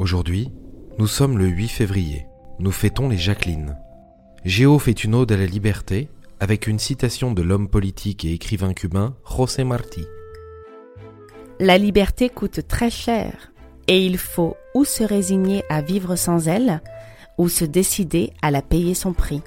Aujourd'hui, nous sommes le 8 février. Nous fêtons les Jacqueline. Géo fait une ode à la liberté avec une citation de l'homme politique et écrivain cubain José Martí. La liberté coûte très cher et il faut ou se résigner à vivre sans elle ou se décider à la payer son prix.